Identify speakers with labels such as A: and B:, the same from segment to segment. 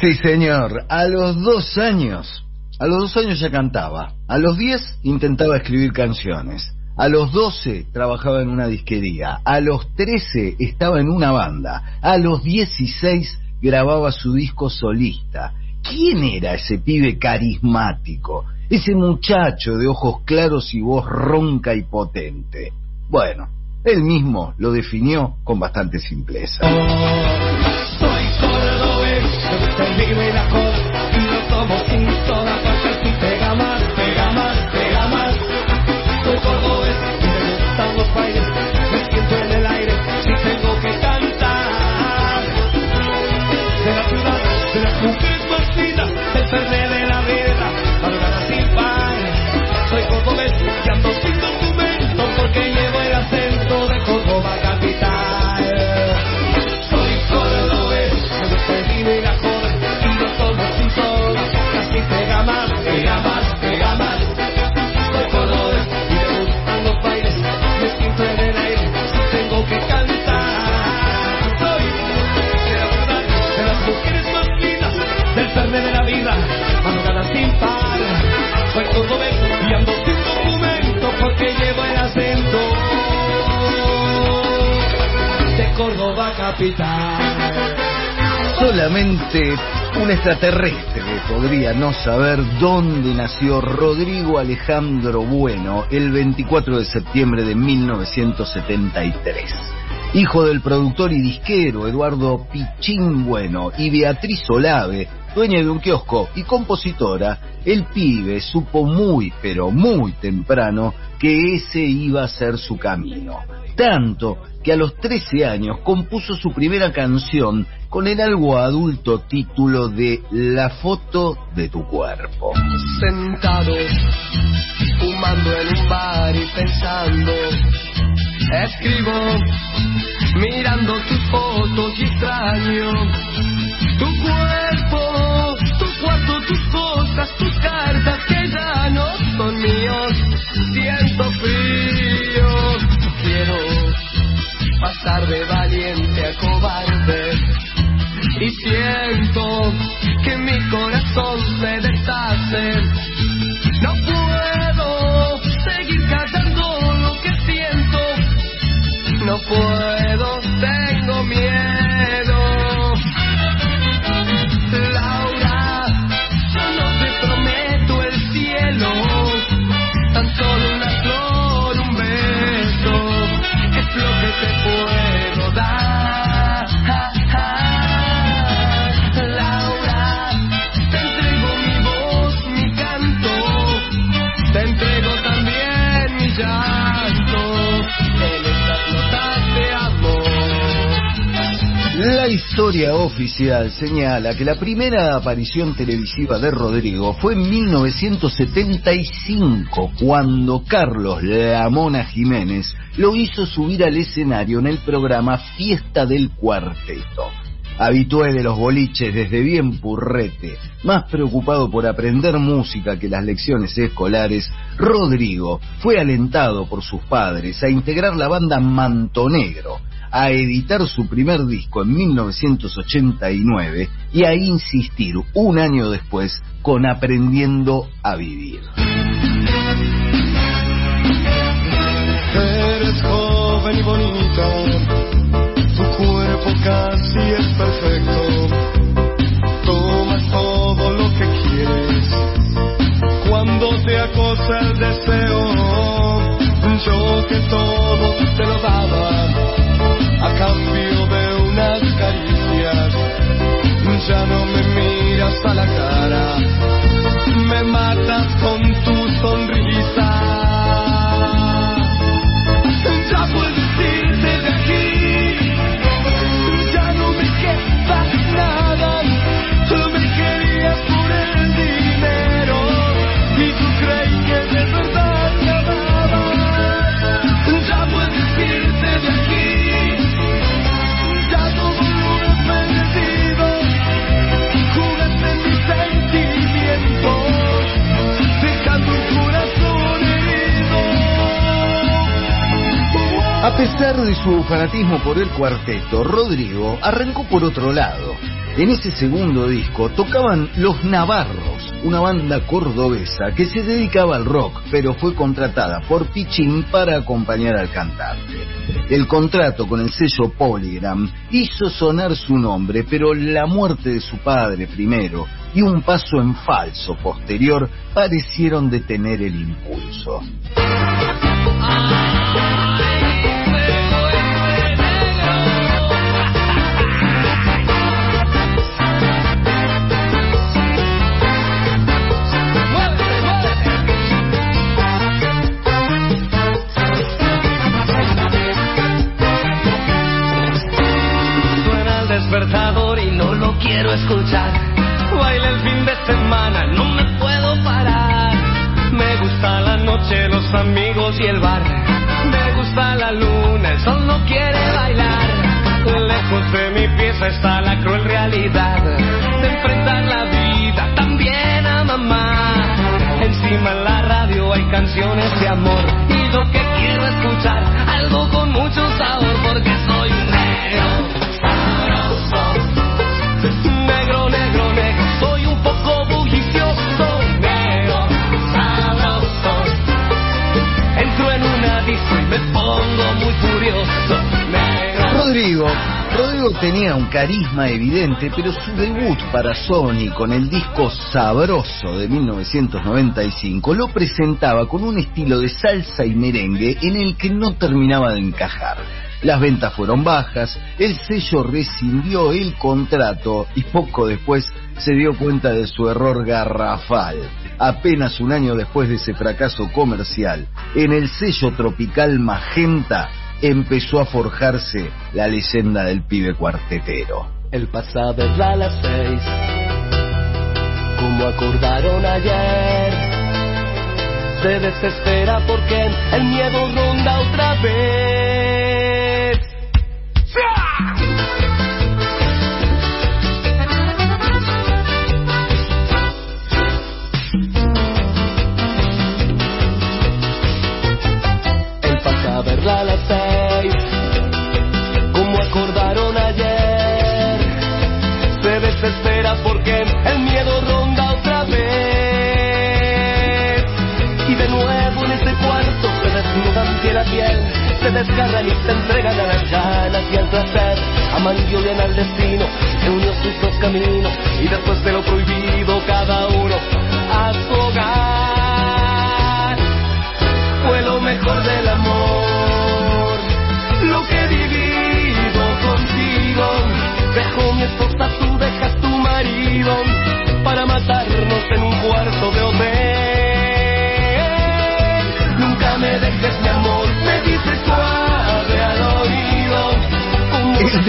A: Sí, señor. A los dos años, a los dos años ya cantaba. A los diez intentaba escribir canciones. A los doce trabajaba en una disquería. A los trece estaba en una banda. A los dieciséis grababa su disco solista. ¿Quién era ese pibe carismático? Ese muchacho de ojos claros y voz ronca y potente. Bueno, él mismo lo definió con bastante simpleza.
B: Y la joda, y lo tomo sin Capital.
A: Solamente un extraterrestre podría no saber dónde nació Rodrigo Alejandro Bueno el 24 de septiembre de 1973. Hijo del productor y disquero Eduardo Pichín Bueno y Beatriz Olave, dueña de un kiosco y compositora, el pibe supo muy, pero muy temprano que ese iba a ser su camino. Tanto que a los 13 años compuso su primera canción con el algo adulto título de La foto de tu cuerpo.
B: Sentado, fumando en un bar y pensando, escribo, mirando tus fotos y extraño tu cuerpo, tu cuarto, tus cosas, tus cartas que ya no son míos. Siento pasar de valiente a cobarde. Y siento que mi corazón se deshace. No puedo seguir cantando lo que siento. No puedo,
A: historia oficial señala que la primera aparición televisiva de Rodrigo fue en 1975, cuando Carlos La Mona Jiménez lo hizo subir al escenario en el programa Fiesta del Cuarteto. Habitué de los boliches desde bien purrete, más preocupado por aprender música que las lecciones escolares, Rodrigo fue alentado por sus padres a integrar la banda Mantonegro, a editar su primer disco en 1989 y a insistir un año después con Aprendiendo a Vivir. Pesar de su fanatismo por el cuarteto, Rodrigo arrancó por otro lado. En ese segundo disco tocaban Los Navarros, una banda cordobesa que se dedicaba al rock, pero fue contratada por Pichín para acompañar al cantante. El contrato con el sello Polygram hizo sonar su nombre, pero la muerte de su padre primero y un paso en falso posterior parecieron detener el impulso.
B: Quiero escuchar. Baila el fin de semana, no me puedo parar. Me gusta la noche, los amigos y el bar.
A: Tenía un carisma evidente, pero su debut para Sony con el disco Sabroso de 1995 lo presentaba con un estilo de salsa y merengue en el que no terminaba de encajar. Las ventas fueron bajas, el sello rescindió el contrato y poco después se dio cuenta de su error garrafal. Apenas un año después de ese fracaso comercial, en el sello tropical Magenta empezó a forjarse la leyenda del pibe cuartetero.
B: El pasado es a las seis, como acordaron ayer. Se desespera porque el miedo ronda otra vez.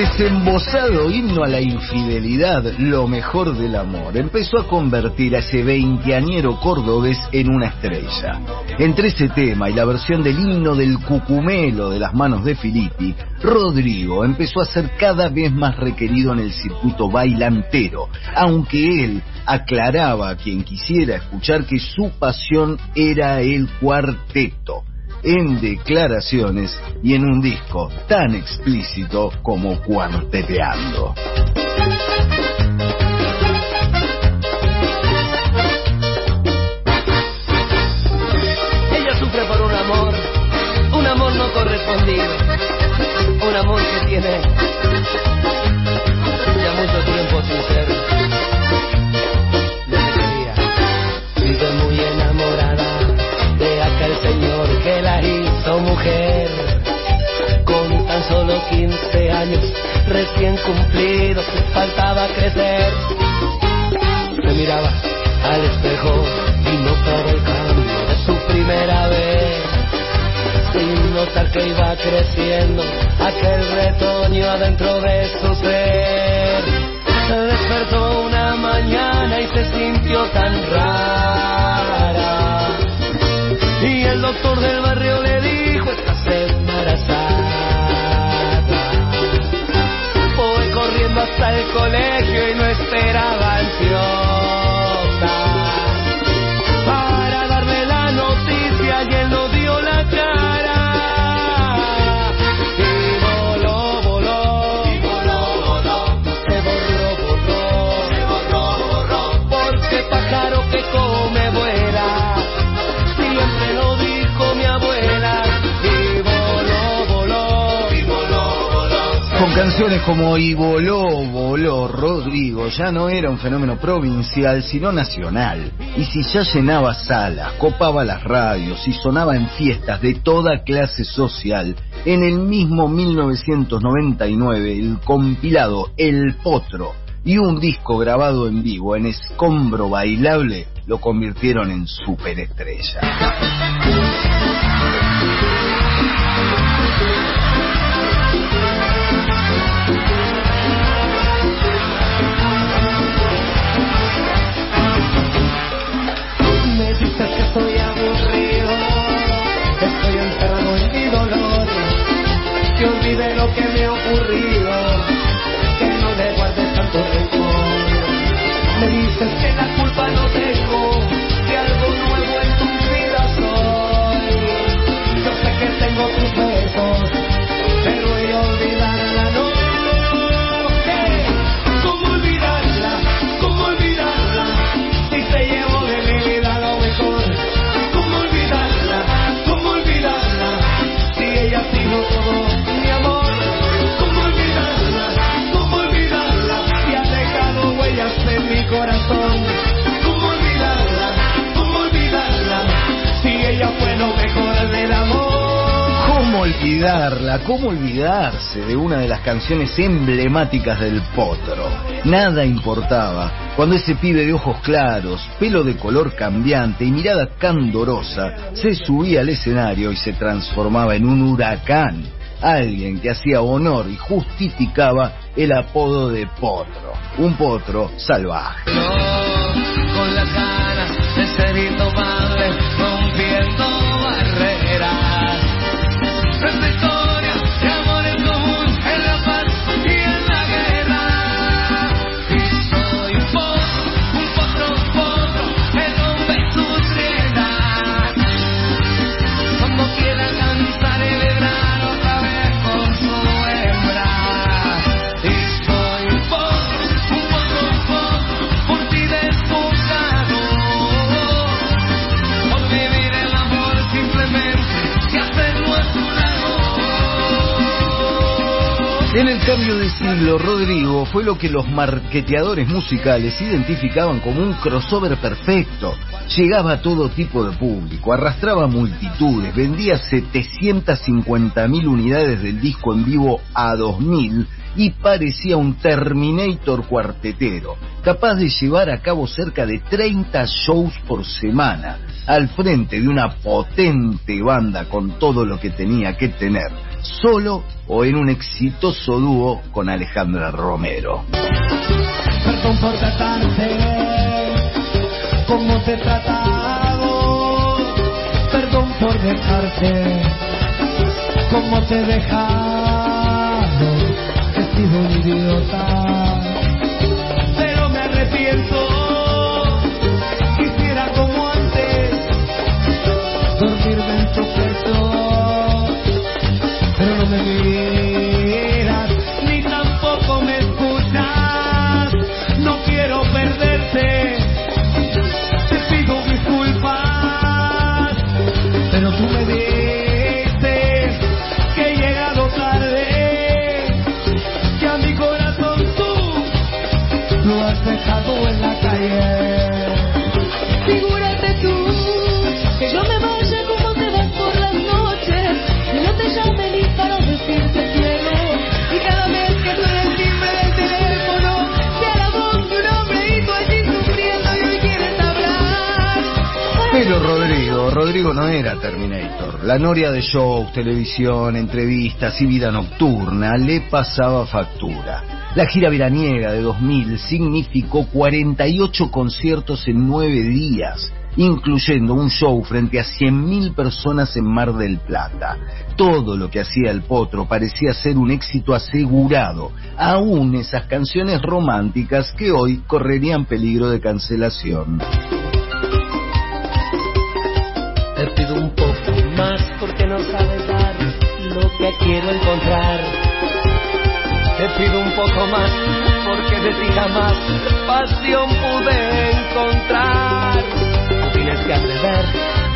A: Desembosado himno a la infidelidad, lo mejor del amor, empezó a convertir a ese veinteañero cordobés en una estrella. Entre ese tema y la versión del himno del cucumelo de las manos de Filippi, Rodrigo empezó a ser cada vez más requerido en el circuito bailantero, aunque él aclaraba a quien quisiera escuchar que su pasión era el cuarteto en declaraciones y en un disco tan explícito como Cuarteteando.
B: Ella sufre por un amor, un amor no correspondido, un amor que tiene ya mucho tiempo sin Con tan solo 15 años recién cumplidos, faltaba crecer. Se miraba al espejo y notaba el cambio de su primera vez. Sin notar que iba creciendo aquel retoño adentro de su ser. Se despertó una mañana y se sintió tan rara. Y el doctor del barrio le dijo, Fue corriendo hasta el colegio y no esperaba ansiosa
A: Canciones como Y voló, voló, Rodrigo ya no era un fenómeno provincial, sino nacional. Y si ya llenaba salas, copaba las radios y sonaba en fiestas de toda clase social, en el mismo 1999 el compilado El Potro y un disco grabado en vivo en escombro bailable lo convirtieron en superestrella.
B: Que la ¿Cómo
A: olvidarse de una de las canciones emblemáticas del potro? Nada importaba cuando ese pibe de ojos claros, pelo de color cambiante y mirada candorosa se subía al escenario y se transformaba en un huracán. Alguien que hacía honor y justificaba el apodo de potro. Un potro salvaje.
B: con las ganas de ser
A: cambio Rodrigo fue lo que los marqueteadores musicales identificaban como un crossover perfecto. Llegaba a todo tipo de público, arrastraba multitudes, vendía 750.000 unidades del disco en vivo a 2000 y parecía un Terminator cuartetero, capaz de llevar a cabo cerca de 30 shows por semana, al frente de una potente banda con todo lo que tenía que tener, solo o en un exitoso dúo con Alejandra Romero.
B: Perdón por tratarte como te he tratado. Perdón por dejarte como te he dejado. He sido un idiota, La
A: noria de shows, televisión, entrevistas y vida nocturna le pasaba factura. La gira veraniega de 2000 significó 48 conciertos en 9 días, incluyendo un show frente a 100.000 personas en Mar del Plata. Todo lo que hacía el potro parecía ser un éxito asegurado, aún esas canciones románticas que hoy correrían peligro de cancelación.
B: Quiero encontrar. Te pido un poco más porque de ti jamás pasión pude encontrar. Tienes que atrever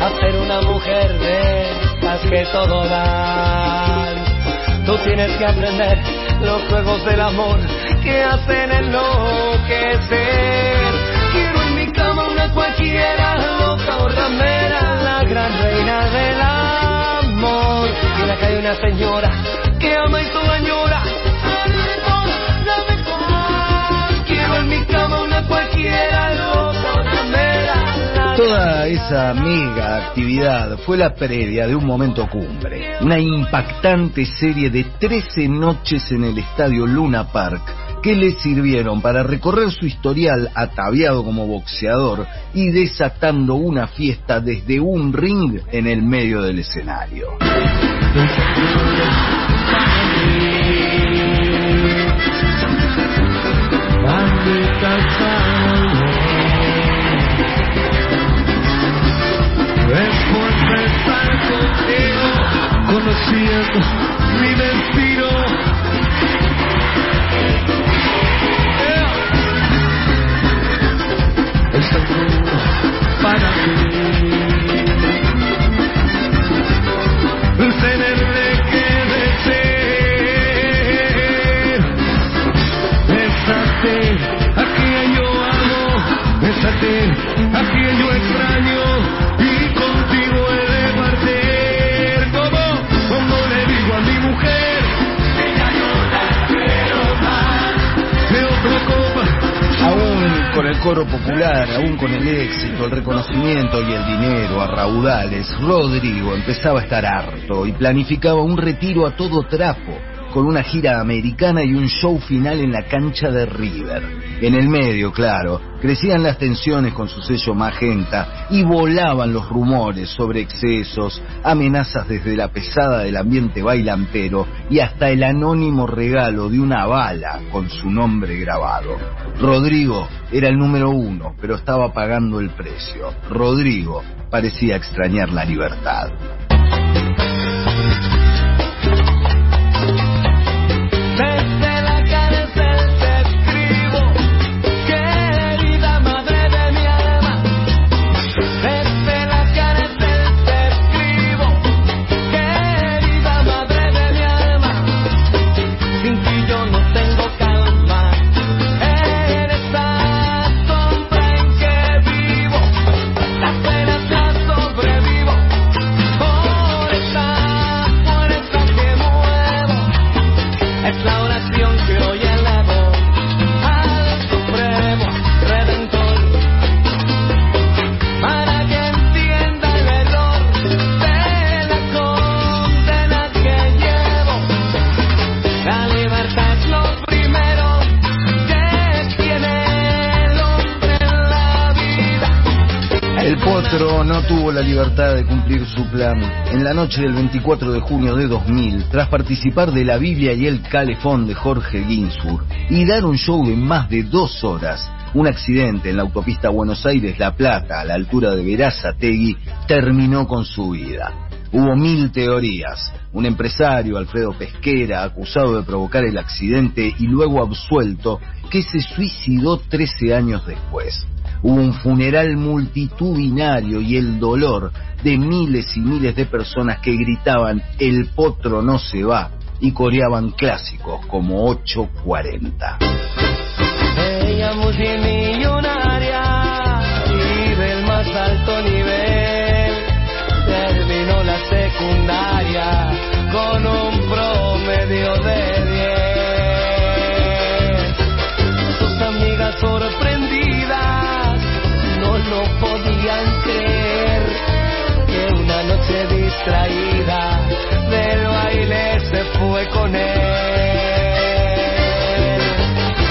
B: a ser una mujer de las que todo dan. Tú tienes que aprender los juegos del amor que hacen enloquecer. Quiero en mi cama una cualquiera, loca o ramera, la gran reina del amor. Señora que ama y
A: Toda esa mega actividad fue la previa de un momento cumbre, una impactante serie de 13 noches en el estadio Luna Park que le sirvieron para recorrer su historial ataviado como boxeador y desatando una fiesta desde un ring en el medio del escenario.
B: Después de estar contigo, conociendo mi destino. A quien extraño contigo le digo a mi mujer,
A: Aún con el coro popular, aún con el éxito, el reconocimiento y el dinero a raudales, Rodrigo empezaba a estar harto y planificaba un retiro a todo trapo, con una gira americana y un show final en la cancha de River. En el medio, claro, crecían las tensiones con su sello magenta y volaban los rumores sobre excesos, amenazas desde la pesada del ambiente bailantero y hasta el anónimo regalo de una bala con su nombre grabado. Rodrigo era el número uno, pero estaba pagando el precio. Rodrigo parecía extrañar la libertad.
B: El
A: potro no tuvo la libertad de cumplir su plan. En la noche del 24 de junio de 2000, tras participar de la Biblia y el calefón de Jorge Ginsburg y dar un show de más de dos horas, un accidente en la autopista Buenos Aires-La Plata, a la altura de Verazategui, terminó con su vida. Hubo mil teorías. Un empresario, Alfredo Pesquera, acusado de provocar el accidente y luego absuelto, que se suicidó 13 años después. Hubo un funeral multitudinario y el dolor de miles y miles de personas que gritaban El potro no se va y coreaban clásicos como 840.
B: Podían creer que una noche distraída del baile se fue con él.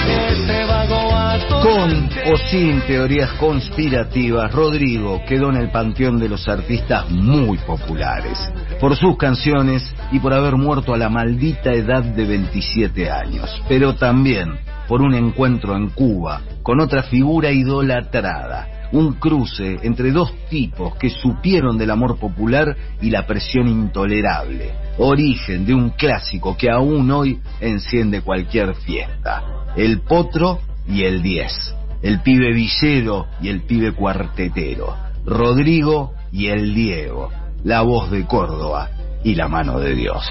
B: Ese vago acto
A: Con o sin teorías conspirativas, Rodrigo quedó en el panteón de los artistas muy populares, por sus canciones y por haber muerto a la maldita edad de 27 años, pero también por un encuentro en Cuba con otra figura idolatrada, un cruce entre dos tipos que supieron del amor popular y la presión intolerable, origen de un clásico que aún hoy enciende cualquier fiesta, el potro y el 10, el pibe villero y el pibe cuartetero, Rodrigo y el Diego, la voz de Córdoba y la mano de Dios.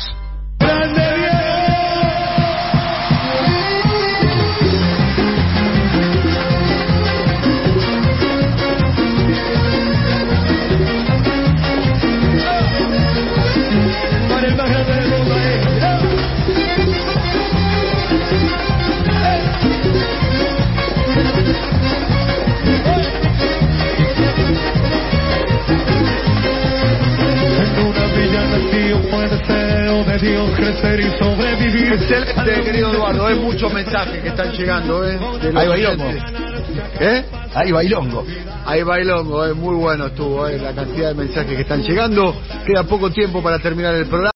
C: Están llegando, ¿eh?
A: Hay bailongo.
C: ¿Eh?
A: Hay bailongo.
C: Hay bailongo, ¿eh? Muy bueno estuvo, ¿eh? La cantidad de mensajes que están llegando. Queda poco tiempo para terminar el programa.